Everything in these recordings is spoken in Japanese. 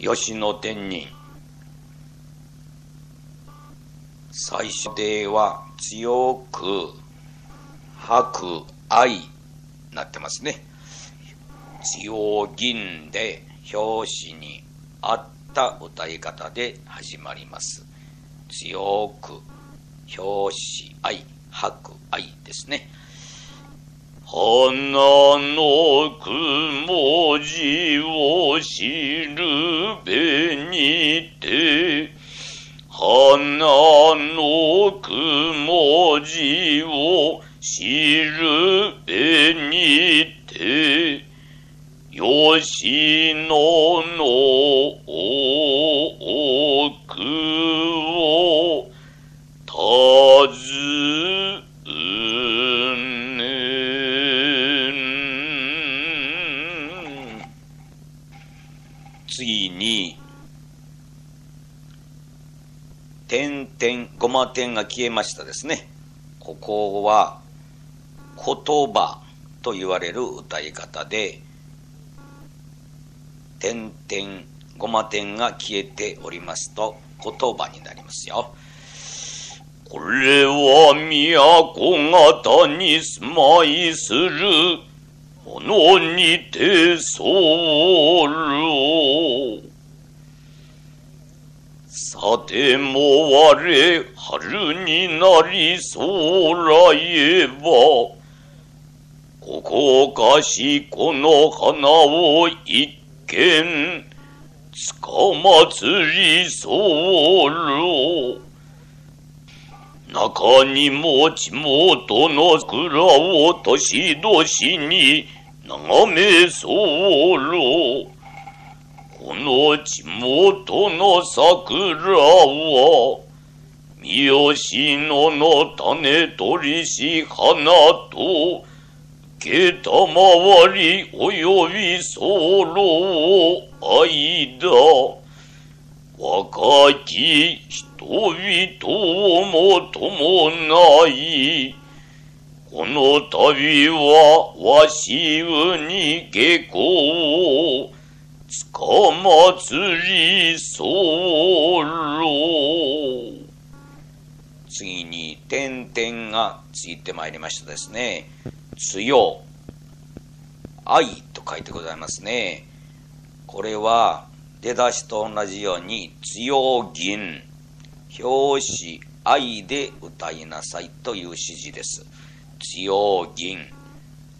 吉野天人。最初では強く吐く愛なってますね。強銀で表紙に合った歌い方で始まります。強く表紙愛、吐く愛ですね。花の雲字を知るべにて、花の雲字を知るべにて、吉野の奥点が消えましたですね。ここは、言葉と言われる歌い方で、点々、ごま点が消えておりますと、言葉になりますよ。これは都方に住まいするのにて候。さても我春になり空へばここかしこの花を一見つかまつり候。中にもちもとの蔵を年々に眺め候。この地元の桜は、三好野の種取りし花と、けたまわりおよび候間、若き人々をも伴い、この度はわしうに下校、つかまつりそう次に点々がついてまいりましたですね。強、愛と書いてございますね。これは出だしと同じように強銀、表紙愛で歌いなさいという指示です。強銀、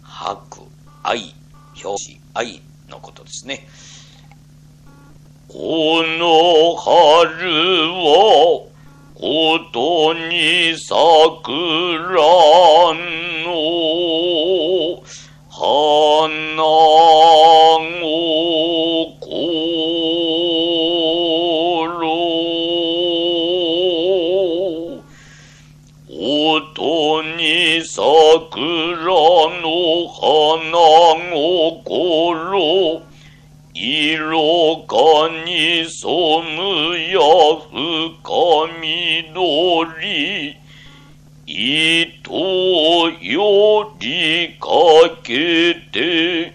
白、愛、表紙、愛のことですね。この春は、ことに桜の。花を音に桜の花心色かに染むや深緑。糸よりかけて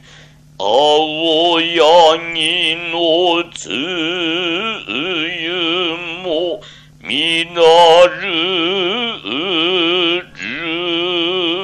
青柳のつゆもみなるる。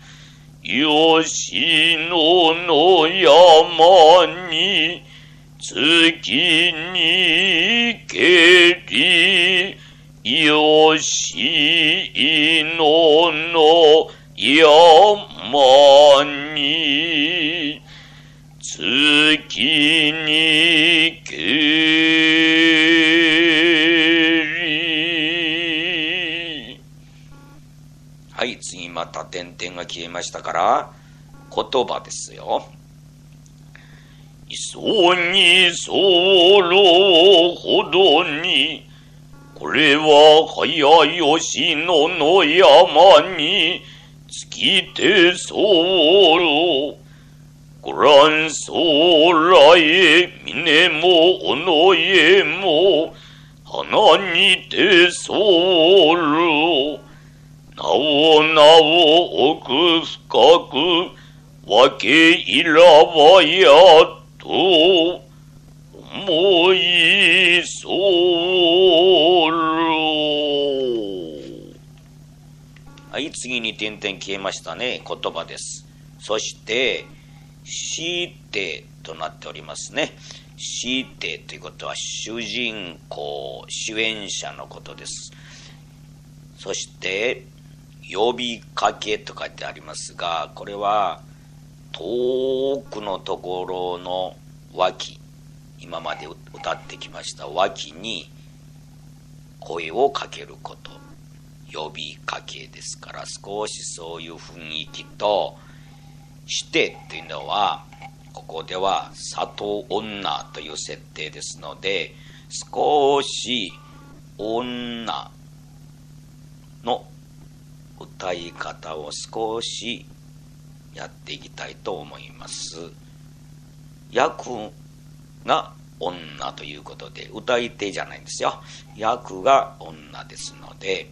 吉野の山に月にけり吉野の山に月にけり。また点々が消えましたから言葉ですよ。磯にそろほどに、これは早吉野の山に尽きてそろ。ご覧空へ、峰も尾の家も、花にてそろ。なおなお奥深く、わけいらばやと、思いそうはい、次に点々消えましたね。言葉です。そして、してとなっておりますね。してということは主人公、主演者のことです。そして、呼びかけと書いてありますが、これは遠くのところの脇、今まで歌ってきました脇に声をかけること。呼びかけですから少しそういう雰囲気としてっていうのはここでは里女という設定ですので少し女の歌い方を少しやっていきたいと思います。役が女ということで歌い手じゃないんですよ。役が女ですので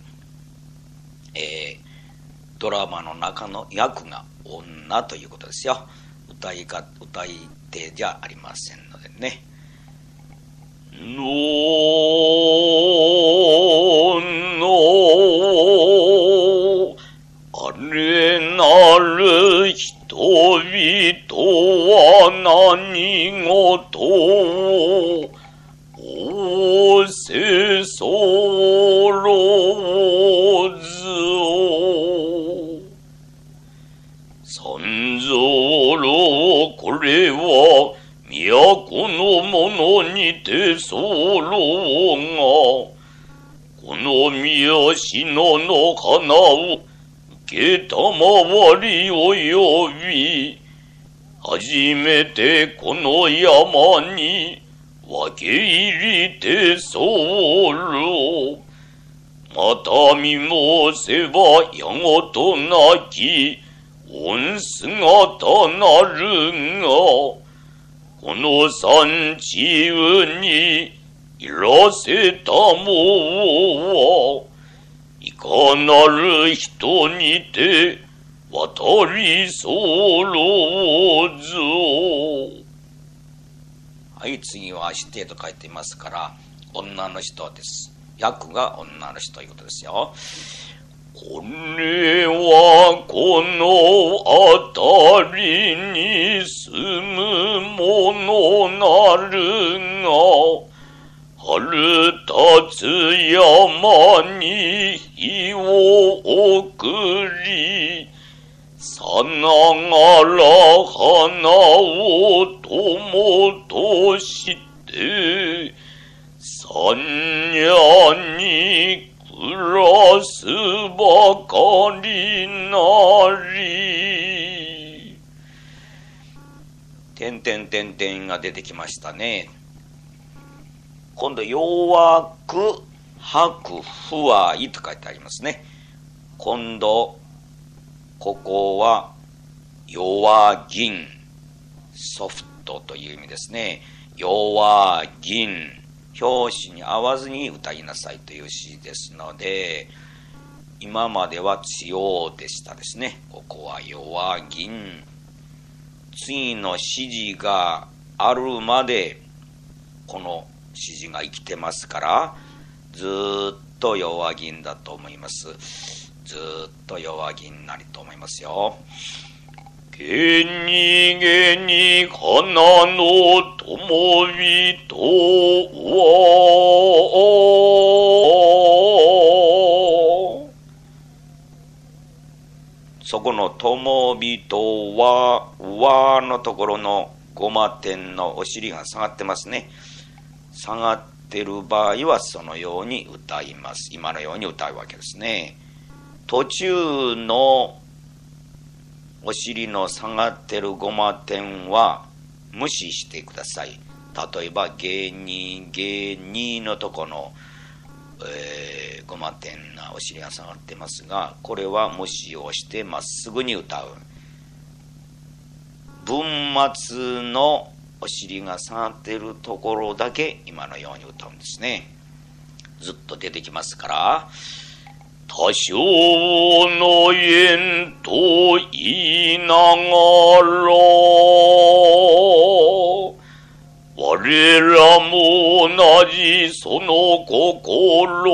えー、ドラマの中の役が女ということですよ。歌いか、歌い手じゃありませんのでね。ののれなる人々は何事を仰せそろず三蔵ろこれは都の者にて候が。この宮篠の花をけたまわりを呼び初めてこの山に分け入りて候また見申せばやごとなき恩姿なるが、この山地にいらせたもは、かなる人にて渡り候ぞ。はい、次はしてと書いていますから、女の人です。役が女の人ということですよ。これはこの辺りに住むものなるが、春立つ山に火を送り、さながら花を友として、三夜に暮らすばかりなり。てんてんてんてんが出てきましたね。今度、弱く、吐く、不愛と書いてありますね。今度、ここは、弱銀、ソフトという意味ですね。弱銀。表紙に合わずに歌いなさいという詩ですので、今までは強でしたですね。ここは弱銀。次の指示があるまで、この指示が生きてますから、ずっと弱銀だと思います。ずっと弱銀なりと思いますよ。けにげに花のともびとは、そこのともびとは、わのところのごま点のお尻が下がってますね。下がってる場合はそのように歌います。今のように歌うわけですね。途中のお尻の下がってるごま点は無視してください。例えば、芸人、芸人のとこの、えー、ごま点なお尻が下がってますが、これは無視をしてまっすぐに歌う。文末のお尻が下がってるところだけ今のように歌うんですね。ずっと出てきますから、多少の縁と言いながら、我らも同じその心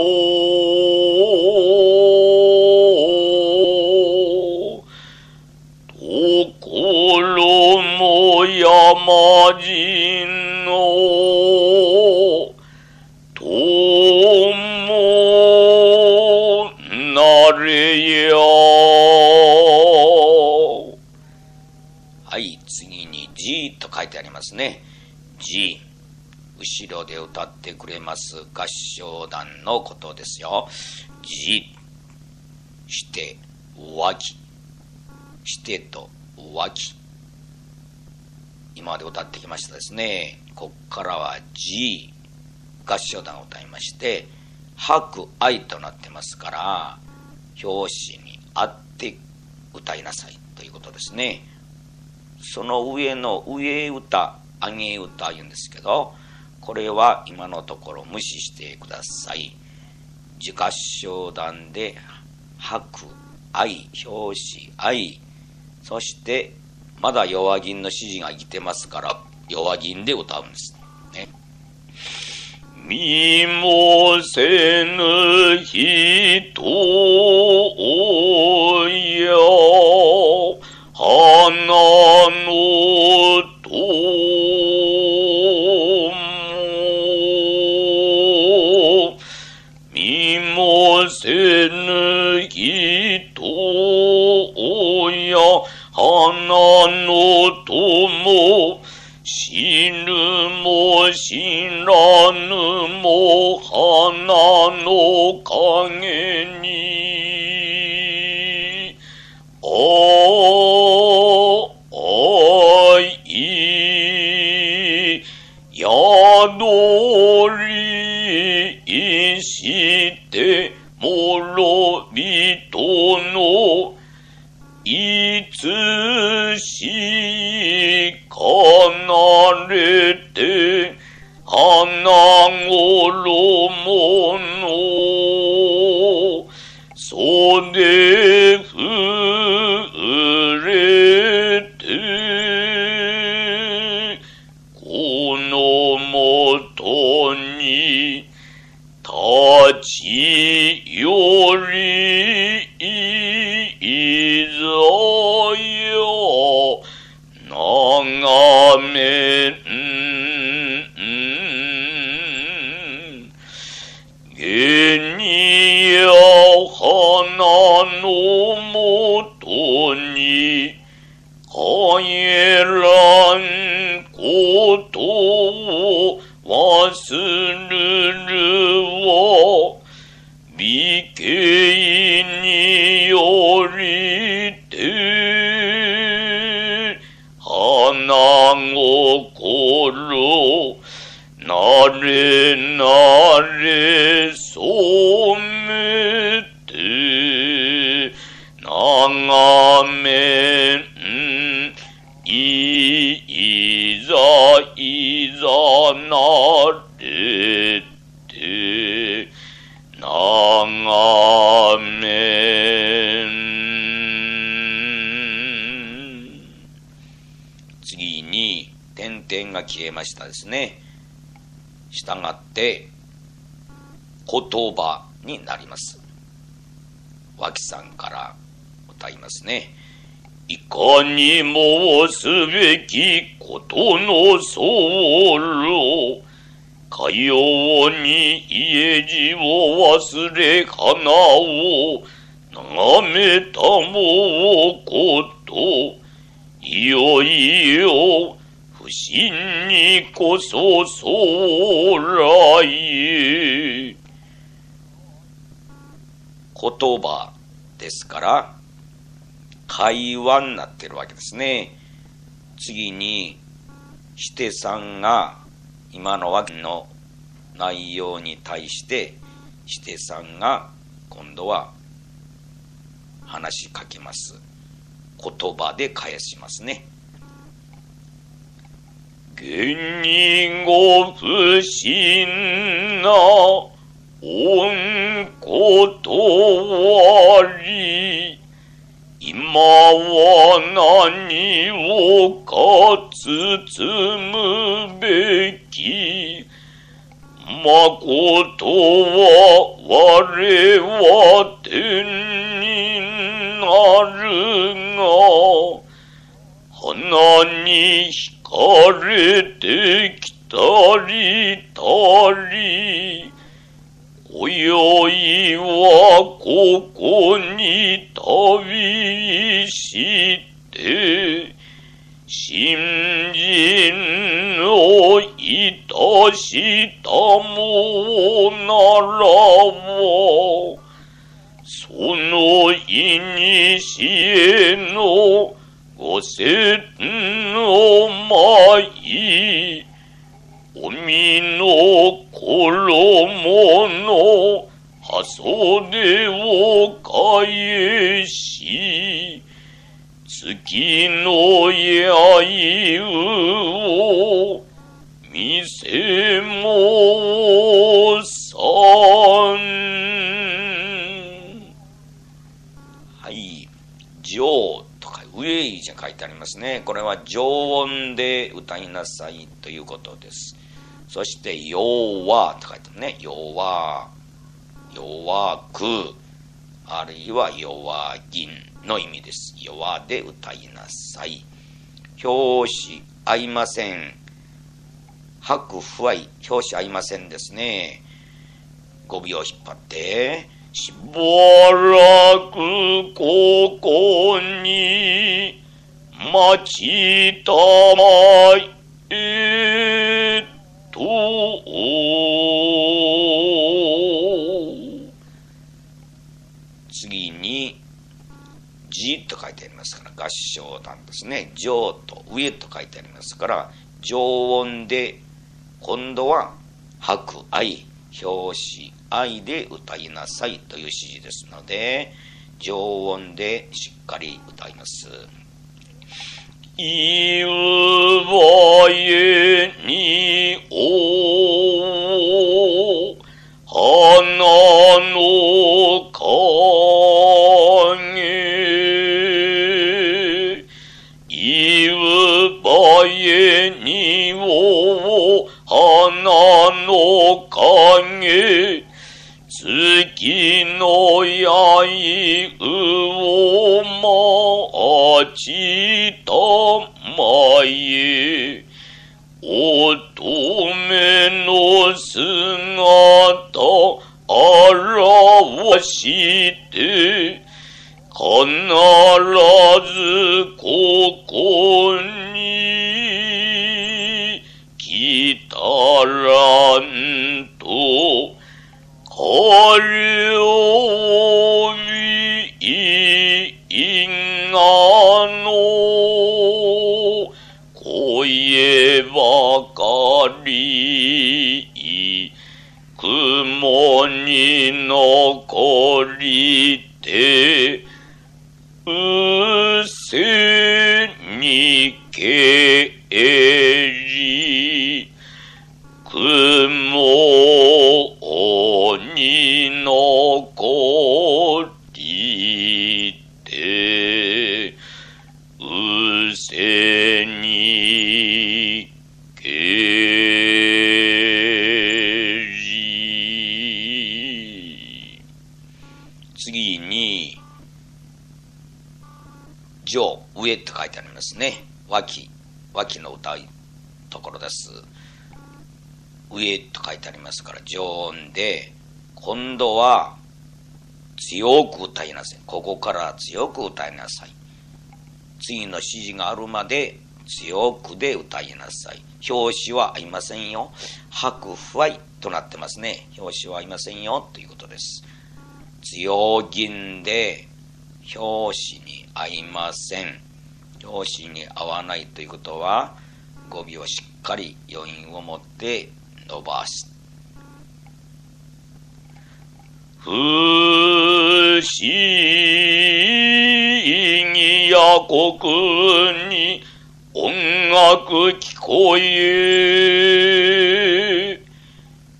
山人のとれよはい、次に G と書いてありますね。G。後ろで歌ってくれます合唱団のことですよ。G。して、浮気。してと浮気。今まで歌ってきましたですね。こっからは G。合唱団を歌いまして、白愛となってますから、表紙にあって歌いなさいということですね。その上の上歌、上げ歌言うんですけど、これは今のところ無視してください。自合唱団で白、愛、表紙、愛、そしてまだ弱銀の指示が生きてますから弱銀で歌うんです。ね。見もせぬ人や花の友見もせぬ人の友死ぬも死らぬも花の影に。あい。宿げにや花のもとに帰らんことを忘れるわ美形によりて花心なれなれそめて長めんいざいざなれて長めん次に点々が消えましたですね。したがって言葉になります。脇さんから歌いますね。いかにもすべきことのそうろかように家路を忘れ花を眺めたもうこと、いよいよ不審にこそそうらい。言葉ですから、会話になってるわけですね。次に、してさんが今のわけの内容に対してしてさんが今度は話しかけます言葉で返しますね現にご不審な恩ことわり今は何をか包むべきまことは我は天になるが花に惹かれてきたりたり。今宵はここに旅して新人をいたしたもならばそのいにしえのごせんおまい、おみのころものはそでをかえし、月のやいうを見せもさん。はい、じょ上とか上じゃ書いてありますね。これは常音で歌いなさいということです。そして、弱と書いてあるね。弱、弱く、あるいは弱銀の意味です。弱で歌いなさい。表紙合いません。白不愛、表紙合いませんですね。語尾を引っ張って、しばらくここに待ちたまえと、次に、字と書いてありますから、合唱団ですね。上と上と書いてありますから、常音で、今度は、白愛、表紙愛で歌いなさいという指示ですので、常温でしっかり歌います。いわえにお花のいうを待ちたまえ乙女の姿表して必ずここに来たらんと。に残りてうせにけり脇の歌うところです。上と書いてありますから、常音で、今度は強く歌いなさい。ここから強く歌いなさい。次の指示があるまで強くで歌いなさい。表紙は合いませんよ。白不愛となってますね。表紙は合いませんよということです。強銀で表紙に合いません。表紙に合わないということは、語尾をしっかり余韻を持って伸ばす。不思議や国に音楽聞こえ、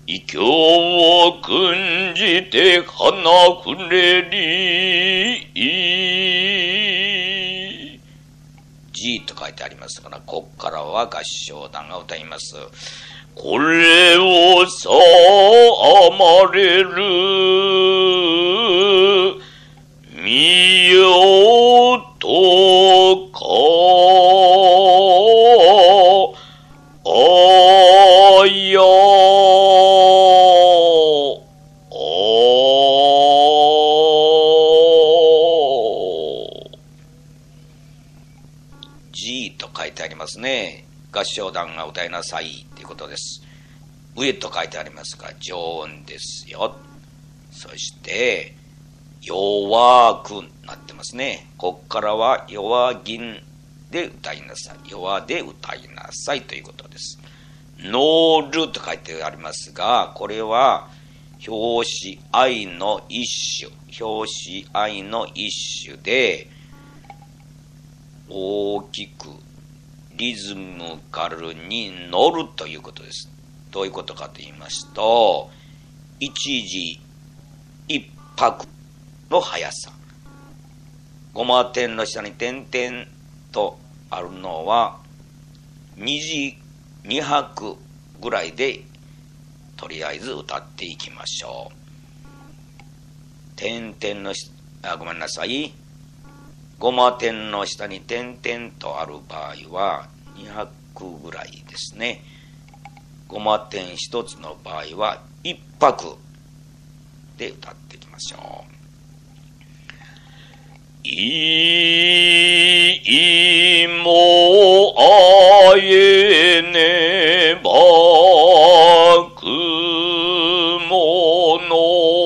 異教を訓じて花くれり、G と書いてありますから、こっからは合唱団が歌います。これをさあまれる、みよとか、あや、G と書いてありますね。合唱団が歌いなさいということです。上と書いてありますが、常音ですよ。そして、弱くなってますね。こっからは弱銀で歌いなさい。弱で歌いなさいということです。ノールと書いてありますが、これは表紙愛の一種。表紙愛の一種で、大きくリズムカルに乗るということです。どういうことかと言いますと、一時一拍の速さ。ゴマ点の下に点々とあるのは、二時二拍ぐらいで、とりあえず歌っていきましょう。点々のあ、ごめんなさい。ごま点の下に点々とある場合は200ぐらいですね。ごま点一つの場合は一拍で歌っていきましょう。いいもあえねばくもの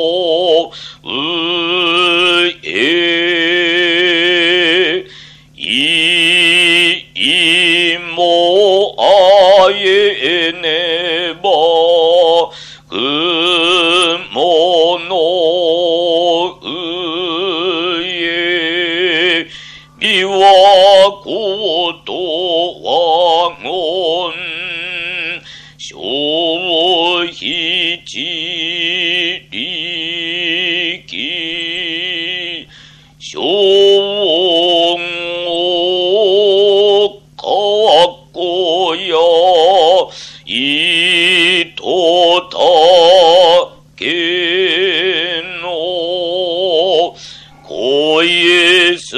す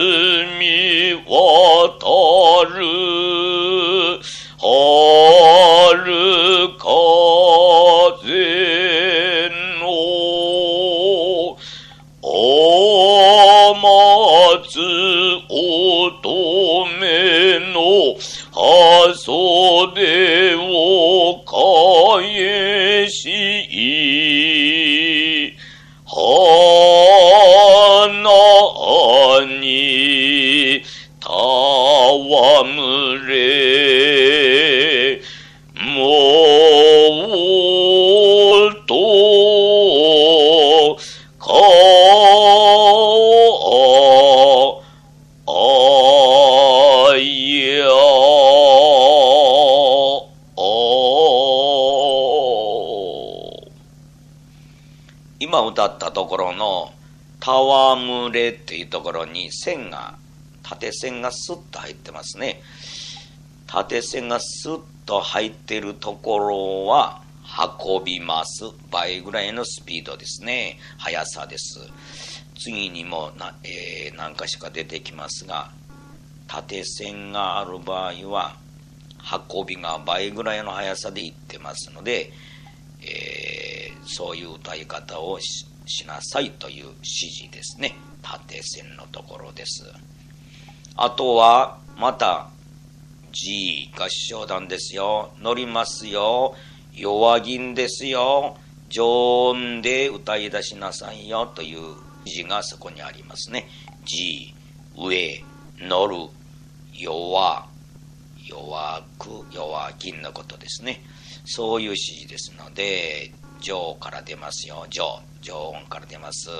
みわたる、今歌ったところの「戯れ」っていうところに線が縦線がスッと入ってますね。縦線がスッと入ってるところは運びます。倍ぐらいのスピードですね。速さです。次にもな、えー、何かしか出てきますが縦線がある場合は運びが倍ぐらいの速さでいってますので、えーそういう歌い方をしなさいという指示ですね。縦線のところです。あとは、また、G 合唱団ですよ。乗りますよ。弱銀ですよ。常音で歌い出しなさいよという字がそこにありますね。G、上、乗る、弱、弱く、弱銀のことですね。そういう指示ですので、上から出ますよ。上。上音から出ます。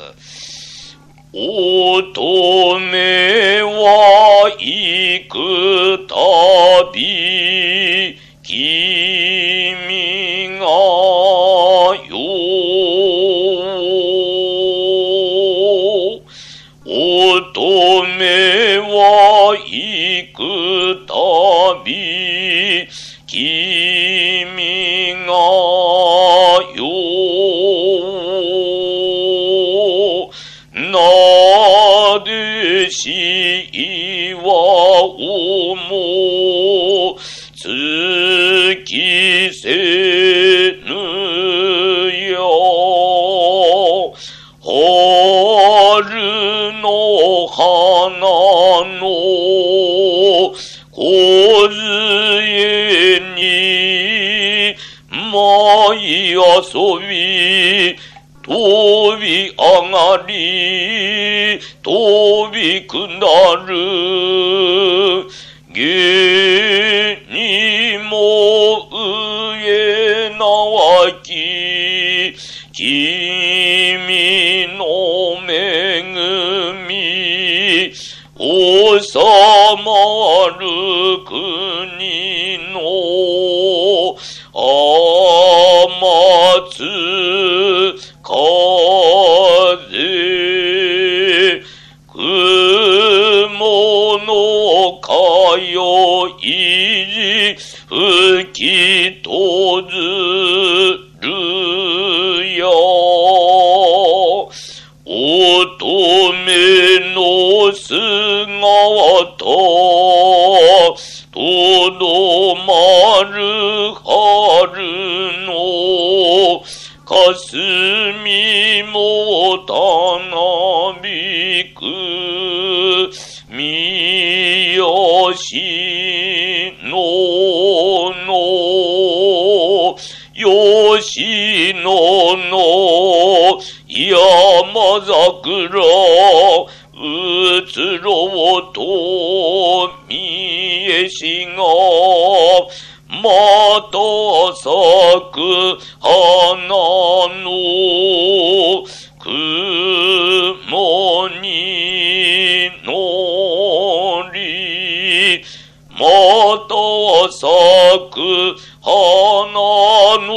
乙女は行くたび、君がよ。乙女は行くたび、君がしはおもつきせぬよ。春の花の梢に舞い遊び飛び上がり、飛び下る、芸にも上なわき、君の恵み、収まる国の天津風、雲のかよいじ吹きとずるよ。乙女の姿とどまる春の霞もたなびく。みよしのの。よしのの。山桜うつろうと見えしが。また咲く花の。雲に乗り、また咲く花の。